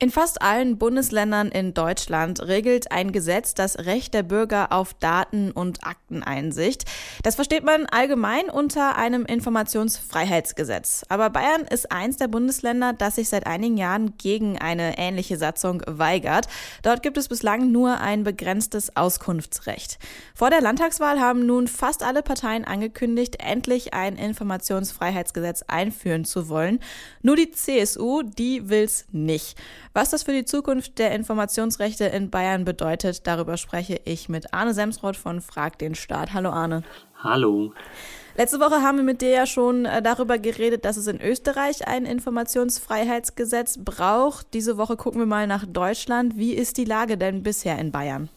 In fast allen Bundesländern in Deutschland regelt ein Gesetz das Recht der Bürger auf Daten- und Akteneinsicht. Das versteht man allgemein unter einem Informationsfreiheitsgesetz. Aber Bayern ist eins der Bundesländer, das sich seit einigen Jahren gegen eine ähnliche Satzung weigert. Dort gibt es bislang nur ein begrenztes Auskunftsrecht. Vor der Landtagswahl haben nun fast alle Parteien angekündigt, endlich ein Informationsfreiheitsgesetz einführen zu wollen. Nur die CSU, die will's nicht. Was das für die Zukunft der Informationsrechte in Bayern bedeutet, darüber spreche ich mit Arne Semsroth von Frag den Staat. Hallo Arne. Hallo. Letzte Woche haben wir mit dir ja schon äh, darüber geredet, dass es in Österreich ein Informationsfreiheitsgesetz braucht. Diese Woche gucken wir mal nach Deutschland. Wie ist die Lage denn bisher in Bayern?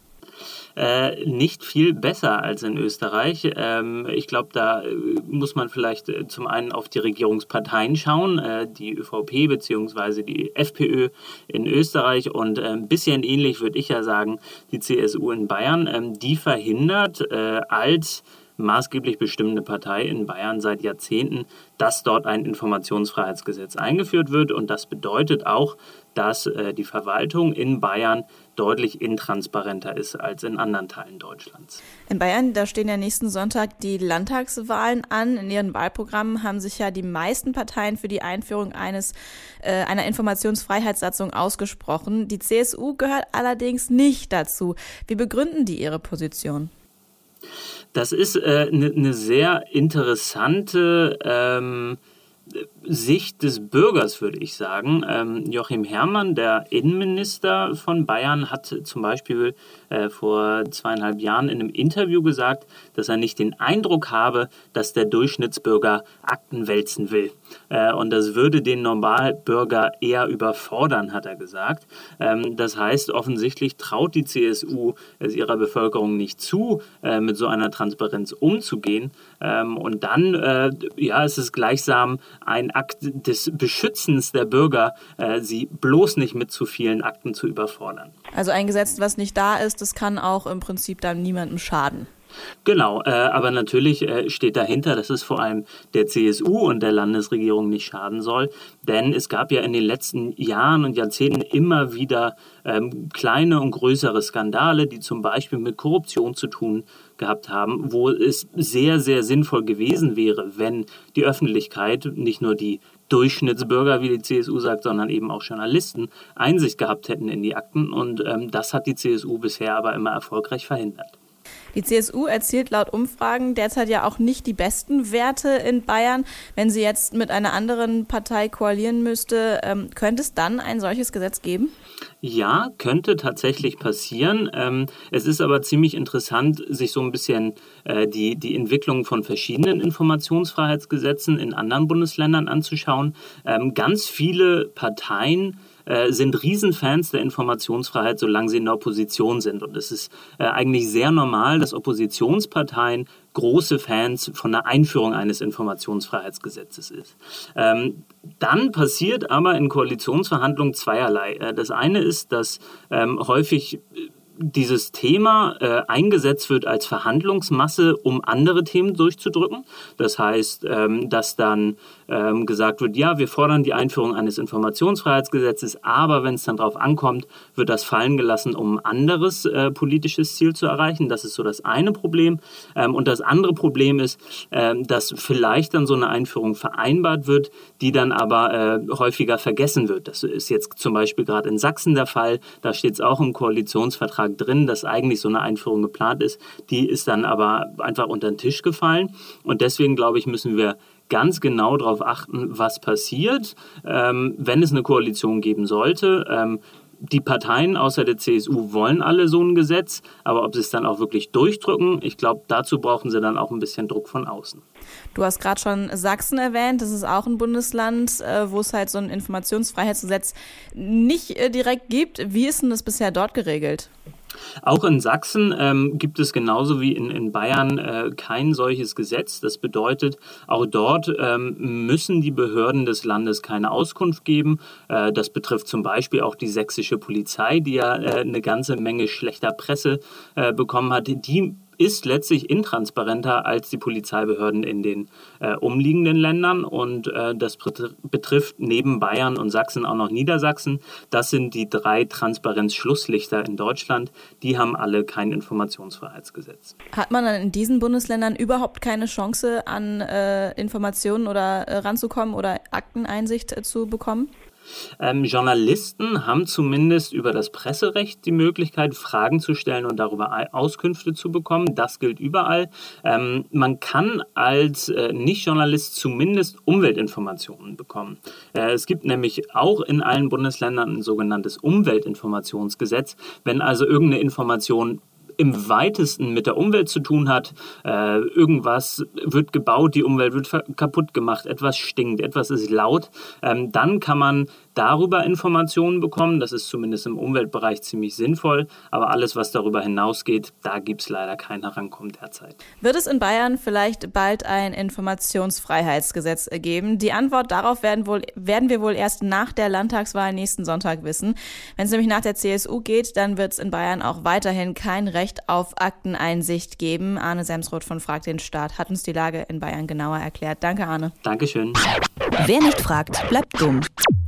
Äh, nicht viel besser als in Österreich. Ähm, ich glaube, da äh, muss man vielleicht äh, zum einen auf die Regierungsparteien schauen, äh, die ÖVP bzw. die FPÖ in Österreich und äh, ein bisschen ähnlich würde ich ja sagen, die CSU in Bayern. Ähm, die verhindert als maßgeblich bestimmende Partei in Bayern seit Jahrzehnten, dass dort ein Informationsfreiheitsgesetz eingeführt wird. Und das bedeutet auch, dass äh, die Verwaltung in Bayern deutlich intransparenter ist als in anderen Teilen Deutschlands. In Bayern, da stehen ja nächsten Sonntag die Landtagswahlen an. In ihren Wahlprogrammen haben sich ja die meisten Parteien für die Einführung eines äh, einer Informationsfreiheitssatzung ausgesprochen. Die CSU gehört allerdings nicht dazu. Wie begründen die ihre Position? Das ist eine äh, ne, ne sehr interessante ähm, Sicht des Bürgers, würde ich sagen. Ähm, Joachim Herrmann, der Innenminister von Bayern, hat zum Beispiel äh, vor zweieinhalb Jahren in einem Interview gesagt, dass er nicht den Eindruck habe, dass der Durchschnittsbürger Akten wälzen will. Äh, und das würde den Normalbürger eher überfordern, hat er gesagt. Ähm, das heißt, offensichtlich traut die CSU es ihrer Bevölkerung nicht zu, äh, mit so einer Transparenz umzugehen. Ähm, und dann, äh, ja, ist es gleichsam ein Akt des Beschützens der Bürger, äh, sie bloß nicht mit zu vielen Akten zu überfordern. Also ein Gesetz, was nicht da ist, das kann auch im Prinzip dann niemandem schaden. Genau, äh, aber natürlich äh, steht dahinter, dass es vor allem der CSU und der Landesregierung nicht schaden soll, denn es gab ja in den letzten Jahren und Jahrzehnten immer wieder ähm, kleine und größere Skandale, die zum Beispiel mit Korruption zu tun gehabt haben, wo es sehr, sehr sinnvoll gewesen wäre, wenn die Öffentlichkeit, nicht nur die Durchschnittsbürger, wie die CSU sagt, sondern eben auch Journalisten Einsicht gehabt hätten in die Akten. Und ähm, das hat die CSU bisher aber immer erfolgreich verhindert. Die CSU erzielt laut Umfragen derzeit ja auch nicht die besten Werte in Bayern. Wenn sie jetzt mit einer anderen Partei koalieren müsste, ähm, könnte es dann ein solches Gesetz geben? Ja, könnte tatsächlich passieren. Ähm, es ist aber ziemlich interessant, sich so ein bisschen äh, die, die Entwicklung von verschiedenen Informationsfreiheitsgesetzen in anderen Bundesländern anzuschauen. Ähm, ganz viele Parteien äh, sind Riesenfans der Informationsfreiheit, solange sie in der Opposition sind. Und es ist äh, eigentlich sehr normal, dass Oppositionsparteien große Fans von der Einführung eines Informationsfreiheitsgesetzes ist. Ähm, dann passiert aber in Koalitionsverhandlungen zweierlei. Äh, das eine ist, dass ähm, häufig dieses Thema äh, eingesetzt wird als Verhandlungsmasse, um andere Themen durchzudrücken. Das heißt, ähm, dass dann ähm, gesagt wird, ja, wir fordern die Einführung eines Informationsfreiheitsgesetzes, aber wenn es dann darauf ankommt, wird das fallen gelassen, um ein anderes äh, politisches Ziel zu erreichen. Das ist so das eine Problem. Ähm, und das andere Problem ist, äh, dass vielleicht dann so eine Einführung vereinbart wird, die dann aber äh, häufiger vergessen wird. Das ist jetzt zum Beispiel gerade in Sachsen der Fall. Da steht es auch im Koalitionsvertrag Vertrag drin, dass eigentlich so eine Einführung geplant ist. Die ist dann aber einfach unter den Tisch gefallen. Und deswegen, glaube ich, müssen wir ganz genau darauf achten, was passiert, ähm, wenn es eine Koalition geben sollte. Ähm, die Parteien außer der CSU wollen alle so ein Gesetz, aber ob sie es dann auch wirklich durchdrücken, ich glaube, dazu brauchen sie dann auch ein bisschen Druck von außen. Du hast gerade schon Sachsen erwähnt, das ist auch ein Bundesland, äh, wo es halt so ein Informationsfreiheitsgesetz nicht äh, direkt gibt. Wie ist denn das bisher dort geregelt? Auch in Sachsen ähm, gibt es genauso wie in, in Bayern äh, kein solches Gesetz. Das bedeutet, auch dort ähm, müssen die Behörden des Landes keine Auskunft geben. Äh, das betrifft zum Beispiel auch die sächsische Polizei, die ja äh, eine ganze Menge schlechter Presse äh, bekommen hat. Die ist letztlich intransparenter als die Polizeibehörden in den äh, umliegenden Ländern und äh, das betrifft neben Bayern und Sachsen auch noch Niedersachsen. Das sind die drei Transparenzschlusslichter in Deutschland. Die haben alle kein Informationsfreiheitsgesetz. Hat man dann in diesen Bundesländern überhaupt keine Chance, an äh, Informationen oder äh, ranzukommen oder Akteneinsicht äh, zu bekommen? Ähm, Journalisten haben zumindest über das Presserecht die Möglichkeit, Fragen zu stellen und darüber Auskünfte zu bekommen. Das gilt überall. Ähm, man kann als äh, Nicht-Journalist zumindest Umweltinformationen bekommen. Äh, es gibt nämlich auch in allen Bundesländern ein sogenanntes Umweltinformationsgesetz. Wenn also irgendeine Information im weitesten mit der Umwelt zu tun hat. Äh, irgendwas wird gebaut, die Umwelt wird kaputt gemacht, etwas stinkt, etwas ist laut. Ähm, dann kann man darüber Informationen bekommen. Das ist zumindest im Umweltbereich ziemlich sinnvoll. Aber alles, was darüber hinausgeht, da gibt es leider kein Herankommen derzeit. Wird es in Bayern vielleicht bald ein Informationsfreiheitsgesetz geben? Die Antwort darauf werden, wohl, werden wir wohl erst nach der Landtagswahl nächsten Sonntag wissen. Wenn es nämlich nach der CSU geht, dann wird es in Bayern auch weiterhin kein Recht auf Akteneinsicht geben. Arne Semsroth von Frag den Staat hat uns die Lage in Bayern genauer erklärt. Danke, Arne. Dankeschön. Wer nicht fragt, bleibt dumm.